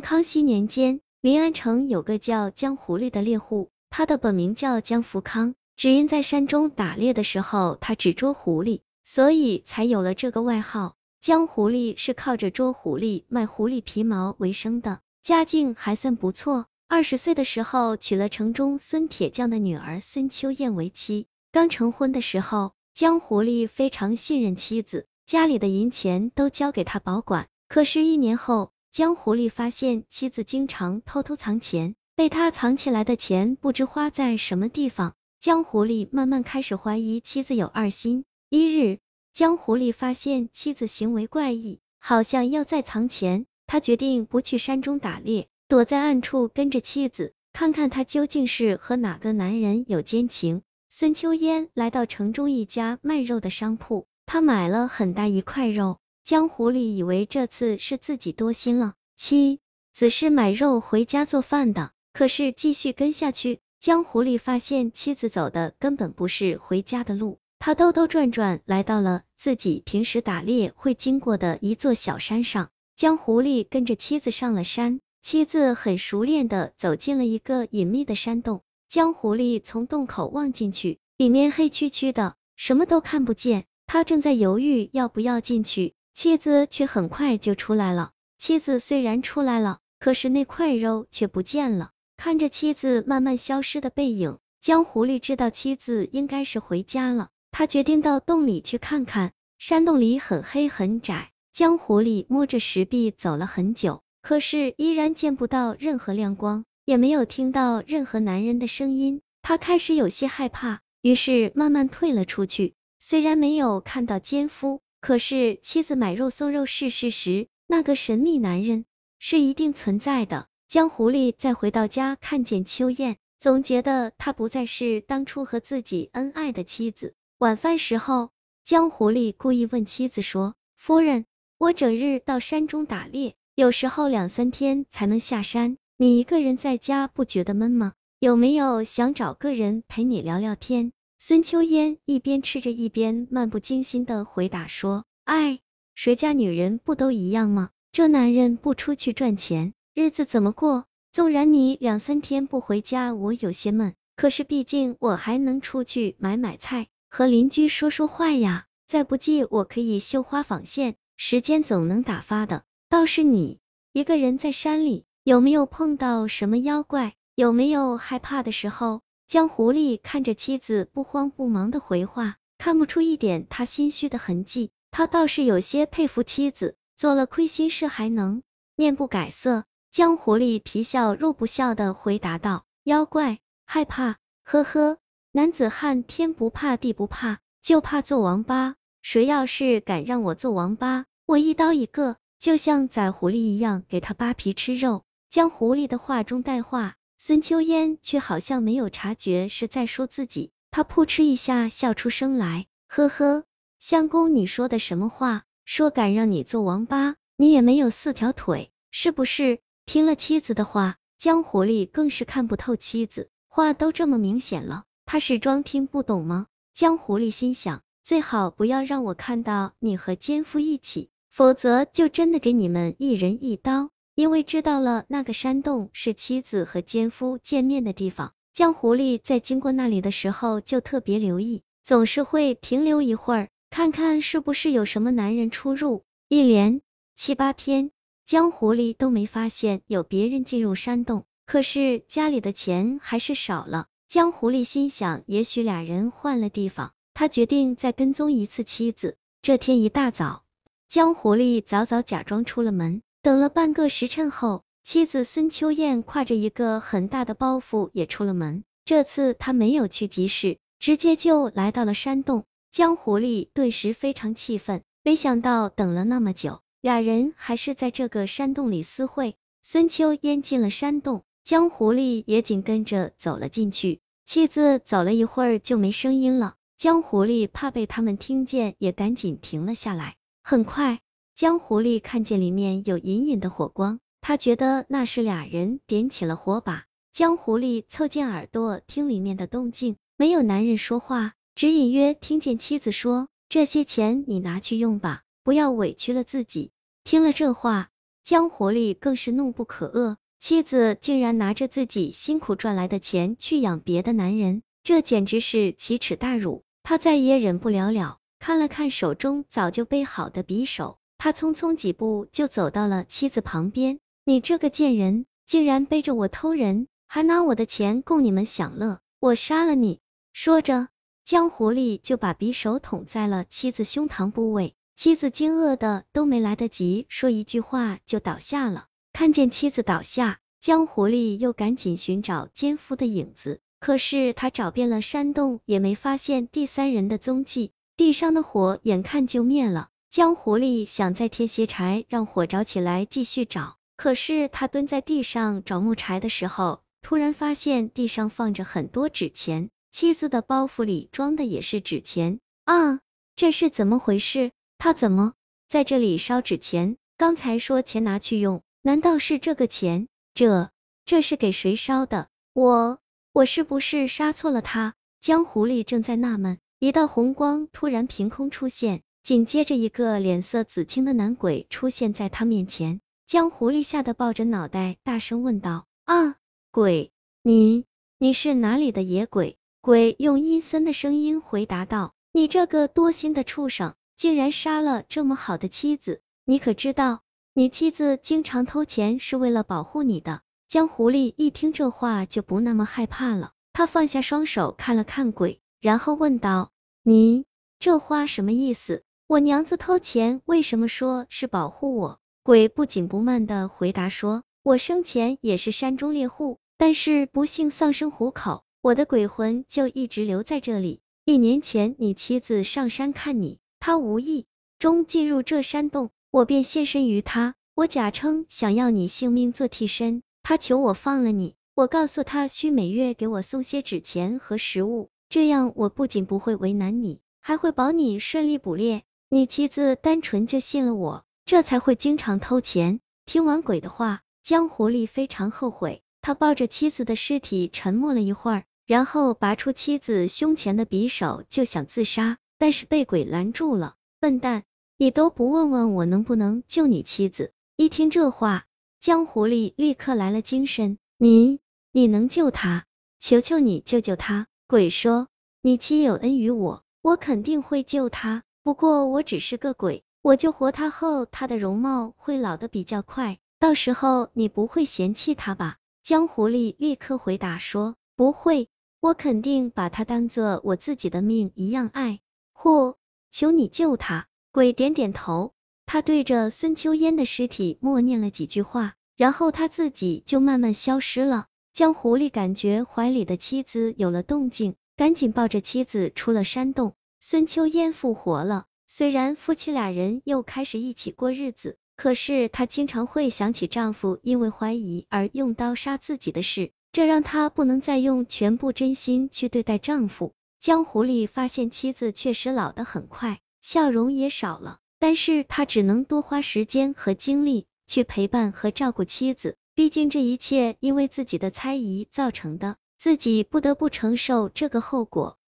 康熙年间，临安城有个叫江狐狸的猎户，他的本名叫江福康，只因在山中打猎的时候，他只捉狐狸，所以才有了这个外号。江狐狸是靠着捉狐狸、卖狐狸皮毛为生的，家境还算不错。二十岁的时候，娶了城中孙铁匠的女儿孙秋燕为妻。刚成婚的时候，江狐狸非常信任妻子，家里的银钱都交给他保管。可是，一年后，江狐狸发现妻子经常偷偷藏钱，被他藏起来的钱不知花在什么地方。江狐狸慢慢开始怀疑妻子有二心。一日，江狐狸发现妻子行为怪异，好像要再藏钱。他决定不去山中打猎。躲在暗处跟着妻子，看看他究竟是和哪个男人有奸情。孙秋烟来到城中一家卖肉的商铺，他买了很大一块肉。江湖里以为这次是自己多心了，妻子是买肉回家做饭的。可是继续跟下去，江湖里发现妻子走的根本不是回家的路，他兜兜转转来到了自己平时打猎会经过的一座小山上。江湖里跟着妻子上了山。妻子很熟练的走进了一个隐秘的山洞，江湖里从洞口望进去，里面黑黢黢的，什么都看不见。他正在犹豫要不要进去，妻子却很快就出来了。妻子虽然出来了，可是那块肉却不见了。看着妻子慢慢消失的背影，江狐狸知道妻子应该是回家了。他决定到洞里去看看。山洞里很黑很窄，江狐狸摸着石壁走了很久。可是依然见不到任何亮光，也没有听到任何男人的声音，他开始有些害怕，于是慢慢退了出去。虽然没有看到奸夫，可是妻子买肉送肉是事实，那个神秘男人是一定存在的。江狐狸再回到家，看见秋燕，总觉得她不再是当初和自己恩爱的妻子。晚饭时候，江狐狸故意问妻子说：“夫人，我整日到山中打猎。”有时候两三天才能下山，你一个人在家不觉得闷吗？有没有想找个人陪你聊聊天？孙秋烟一边吃着一边漫不经心的回答说：“哎，谁家女人不都一样吗？这男人不出去赚钱，日子怎么过？纵然你两三天不回家，我有些闷，可是毕竟我还能出去买买菜，和邻居说说话呀。再不济，我可以绣花纺线，时间总能打发的。”倒是你一个人在山里，有没有碰到什么妖怪？有没有害怕的时候？江狐狸看着妻子不慌不忙的回话，看不出一点他心虚的痕迹。他倒是有些佩服妻子，做了亏心事还能面不改色。江狐狸皮笑肉不笑的回答道：“妖怪害怕？呵呵，男子汉天不怕地不怕，就怕做王八。谁要是敢让我做王八，我一刀一个。”就像宰狐狸一样，给他扒皮吃肉。江狐狸的话中带话，孙秋烟却好像没有察觉是在说自己。他扑哧一下笑出声来，呵呵，相公你说的什么话？说敢让你做王八，你也没有四条腿，是不是？听了妻子的话，江狐狸更是看不透妻子，话都这么明显了，他是装听不懂吗？江狐狸心想，最好不要让我看到你和奸夫一起。否则就真的给你们一人一刀，因为知道了那个山洞是妻子和奸夫见面的地方。江狐狸在经过那里的时候就特别留意，总是会停留一会儿，看看是不是有什么男人出入。一连七八天，江狐狸都没发现有别人进入山洞，可是家里的钱还是少了。江狐狸心想，也许俩人换了地方，他决定再跟踪一次妻子。这天一大早。江狐狸早早假装出了门，等了半个时辰后，妻子孙秋燕挎着一个很大的包袱也出了门。这次他没有去集市，直接就来到了山洞。江狐狸顿时非常气愤，没想到等了那么久，俩人还是在这个山洞里私会。孙秋燕进了山洞，江狐狸也紧跟着走了进去。妻子走了一会儿就没声音了，江狐狸怕被他们听见，也赶紧停了下来。很快，江狐狸看见里面有隐隐的火光，他觉得那是俩人点起了火把。江狐狸凑近耳朵听里面的动静，没有男人说话，只隐约听见妻子说：“这些钱你拿去用吧，不要委屈了自己。”听了这话，江狐狸更是怒不可遏，妻子竟然拿着自己辛苦赚来的钱去养别的男人，这简直是奇耻大辱。他再也忍不了了，看了看手中早就备好的匕首，他匆匆几步就走到了妻子旁边。你这个贱人，竟然背着我偷人，还拿我的钱供你们享乐，我杀了你！说着，江狐狸就把匕首捅在了妻子胸膛部位。妻子惊愕的都没来得及说一句话，就倒下了。看见妻子倒下，江狐狸又赶紧寻找奸夫的影子，可是他找遍了山洞，也没发现第三人的踪迹。地上的火眼看就灭了，江狐狸想再添些柴，让火着起来继续找。可是他蹲在地上找木柴的时候，突然发现地上放着很多纸钱，妻子的包袱里装的也是纸钱啊！这是怎么回事？他怎么在这里烧纸钱？刚才说钱拿去用，难道是这个钱？这这是给谁烧的？我我是不是杀错了他？江狐狸正在纳闷，一道红光突然凭空出现，紧接着一个脸色紫青的男鬼出现在他面前。江狐狸吓得抱着脑袋，大声问道：“啊，鬼，你你是哪里的野鬼？”鬼用阴森的声音回答道：“你这个多心的畜生！”竟然杀了这么好的妻子，你可知道，你妻子经常偷钱是为了保护你的。江狐狸一听这话就不那么害怕了，他放下双手看了看鬼，然后问道：“你这话什么意思？我娘子偷钱，为什么说是保护我？”鬼不紧不慢的回答说：“我生前也是山中猎户，但是不幸丧生虎口，我的鬼魂就一直留在这里。一年前你妻子上山看你。”她无意中进入这山洞，我便现身于她。我假称想要你性命做替身，她求我放了你。我告诉她需每月给我送些纸钱和食物，这样我不仅不会为难你，还会保你顺利捕猎。你妻子单纯就信了我，这才会经常偷钱。听完鬼的话，江狐狸非常后悔，他抱着妻子的尸体沉默了一会儿，然后拔出妻子胸前的匕首就想自杀。但是被鬼拦住了，笨蛋，你都不问问我能不能救你妻子？一听这话，江狐狸立刻来了精神，你你能救她？求求你救救她！鬼说，你妻有恩于我，我肯定会救她。不过我只是个鬼，我救活她后，她的容貌会老得比较快，到时候你不会嫌弃她吧？江狐狸立刻回答说，不会，我肯定把她当做我自己的命一样爱。或求你救他。鬼点点头，他对着孙秋烟的尸体默念了几句话，然后他自己就慢慢消失了。江狐狸感觉怀里的妻子有了动静，赶紧抱着妻子出了山洞。孙秋烟复活了，虽然夫妻俩人又开始一起过日子，可是她经常会想起丈夫因为怀疑而用刀杀自己的事，这让她不能再用全部真心去对待丈夫。江狐狸发现妻子确实老得很快，笑容也少了，但是他只能多花时间和精力去陪伴和照顾妻子，毕竟这一切因为自己的猜疑造成的，自己不得不承受这个后果。